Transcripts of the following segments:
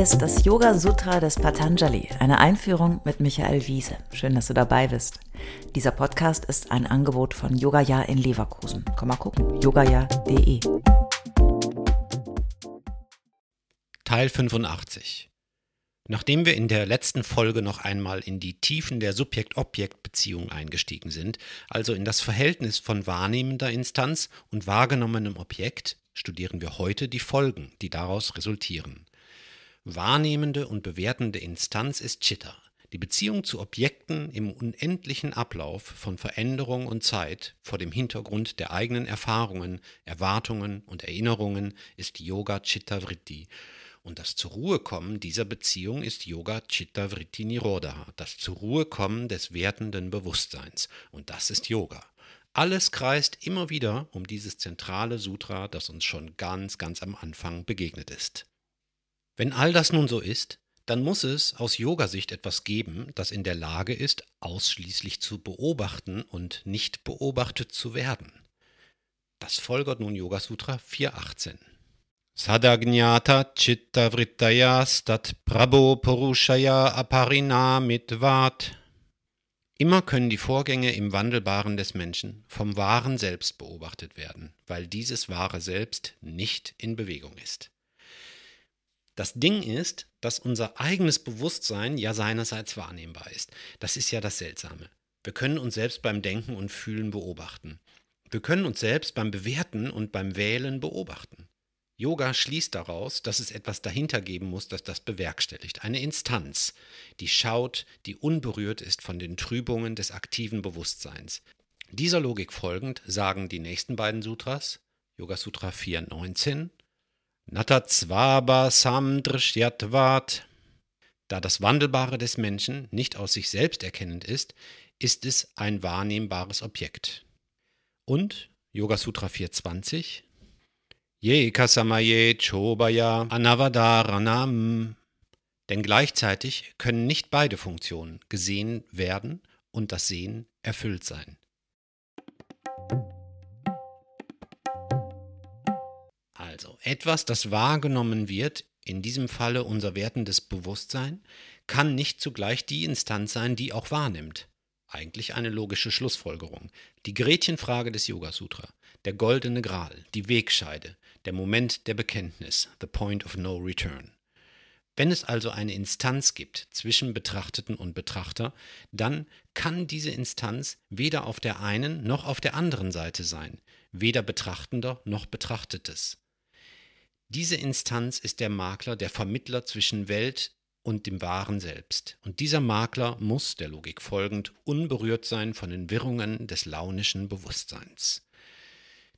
Ist das Yoga Sutra des Patanjali, eine Einführung mit Michael Wiese. Schön, dass du dabei bist. Dieser Podcast ist ein Angebot von Yogaya in Leverkusen. Komm mal gucken, yogaya.de. Teil 85. Nachdem wir in der letzten Folge noch einmal in die Tiefen der Subjekt-Objekt-Beziehung eingestiegen sind, also in das Verhältnis von wahrnehmender Instanz und wahrgenommenem Objekt, studieren wir heute die Folgen, die daraus resultieren. Wahrnehmende und bewertende Instanz ist Chitta, die Beziehung zu Objekten im unendlichen Ablauf von Veränderung und Zeit vor dem Hintergrund der eigenen Erfahrungen, Erwartungen und Erinnerungen ist Yoga Chitta Vritti. Und das zur Ruhe kommen dieser Beziehung ist Yoga Chitta Vritti Nirodha, das zur Ruhe kommen des wertenden Bewusstseins. Und das ist Yoga. Alles kreist immer wieder um dieses zentrale Sutra, das uns schon ganz, ganz am Anfang begegnet ist. Wenn all das nun so ist, dann muss es aus Yoga-Sicht etwas geben, das in der Lage ist, ausschließlich zu beobachten und nicht beobachtet zu werden. Das folgert nun Yoga Sutra 4.18. Sadagnata chitta vrittaya stat prabho purushaya aparinamitvat Immer können die Vorgänge im Wandelbaren des Menschen vom wahren Selbst beobachtet werden, weil dieses wahre Selbst nicht in Bewegung ist. Das Ding ist, dass unser eigenes Bewusstsein ja seinerseits wahrnehmbar ist. Das ist ja das Seltsame. Wir können uns selbst beim Denken und Fühlen beobachten. Wir können uns selbst beim Bewerten und beim Wählen beobachten. Yoga schließt daraus, dass es etwas dahinter geben muss, das das bewerkstelligt. Eine Instanz, die schaut, die unberührt ist von den Trübungen des aktiven Bewusstseins. Dieser Logik folgend sagen die nächsten beiden Sutras, Yoga Sutra 4.19, Natatsvaba samdrishyatvat, da das Wandelbare des Menschen nicht aus sich selbst erkennend ist, ist es ein wahrnehmbares Objekt. Und Yoga Sutra 420 Ye kasamaye chobaya anavadaranam. Denn gleichzeitig können nicht beide Funktionen gesehen werden und das Sehen erfüllt sein. Also etwas, das wahrgenommen wird, in diesem Falle unser wertendes Bewusstsein, kann nicht zugleich die Instanz sein, die auch wahrnimmt. Eigentlich eine logische Schlussfolgerung. Die Gretchenfrage des Yoga Sutra, der goldene Gral, die Wegscheide, der Moment der Bekenntnis, the point of no return. Wenn es also eine Instanz gibt zwischen Betrachteten und Betrachter, dann kann diese Instanz weder auf der einen noch auf der anderen Seite sein, weder Betrachtender noch Betrachtetes. Diese Instanz ist der Makler, der Vermittler zwischen Welt und dem wahren Selbst. Und dieser Makler muss, der Logik folgend, unberührt sein von den Wirrungen des launischen Bewusstseins.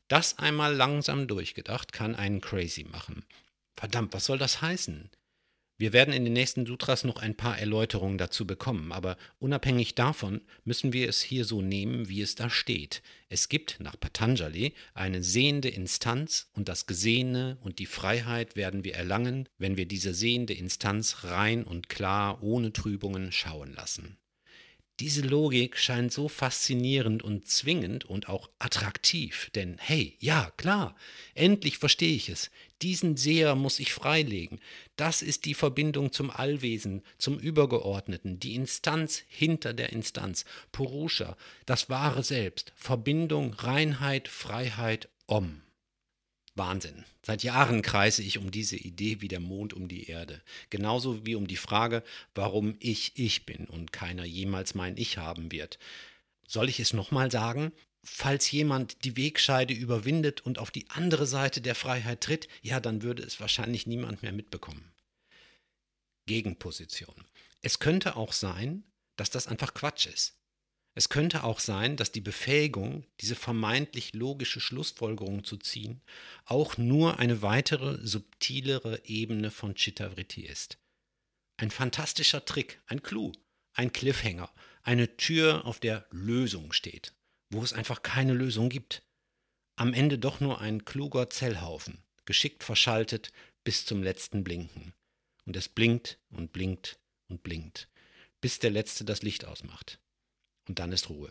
Das einmal langsam durchgedacht kann einen crazy machen. Verdammt, was soll das heißen? Wir werden in den nächsten Sutras noch ein paar Erläuterungen dazu bekommen, aber unabhängig davon müssen wir es hier so nehmen, wie es da steht. Es gibt nach Patanjali eine sehende Instanz und das Gesehene und die Freiheit werden wir erlangen, wenn wir diese sehende Instanz rein und klar ohne Trübungen schauen lassen. Diese Logik scheint so faszinierend und zwingend und auch attraktiv, denn hey, ja, klar, endlich verstehe ich es. Diesen Seher muss ich freilegen. Das ist die Verbindung zum Allwesen, zum Übergeordneten, die Instanz hinter der Instanz, Purusha, das wahre Selbst, Verbindung, Reinheit, Freiheit, Om. Wahnsinn. Seit Jahren kreise ich um diese Idee wie der Mond um die Erde. Genauso wie um die Frage, warum ich ich bin und keiner jemals mein Ich haben wird. Soll ich es nochmal sagen? Falls jemand die Wegscheide überwindet und auf die andere Seite der Freiheit tritt, ja, dann würde es wahrscheinlich niemand mehr mitbekommen. Gegenposition. Es könnte auch sein, dass das einfach Quatsch ist. Es könnte auch sein, dass die Befähigung, diese vermeintlich logische Schlussfolgerung zu ziehen, auch nur eine weitere, subtilere Ebene von Chittavritti ist. Ein fantastischer Trick, ein Clou, ein Cliffhanger, eine Tür, auf der Lösung steht, wo es einfach keine Lösung gibt. Am Ende doch nur ein kluger Zellhaufen, geschickt verschaltet bis zum letzten Blinken. Und es blinkt und blinkt und blinkt, bis der Letzte das Licht ausmacht. Und dann ist Ruhe.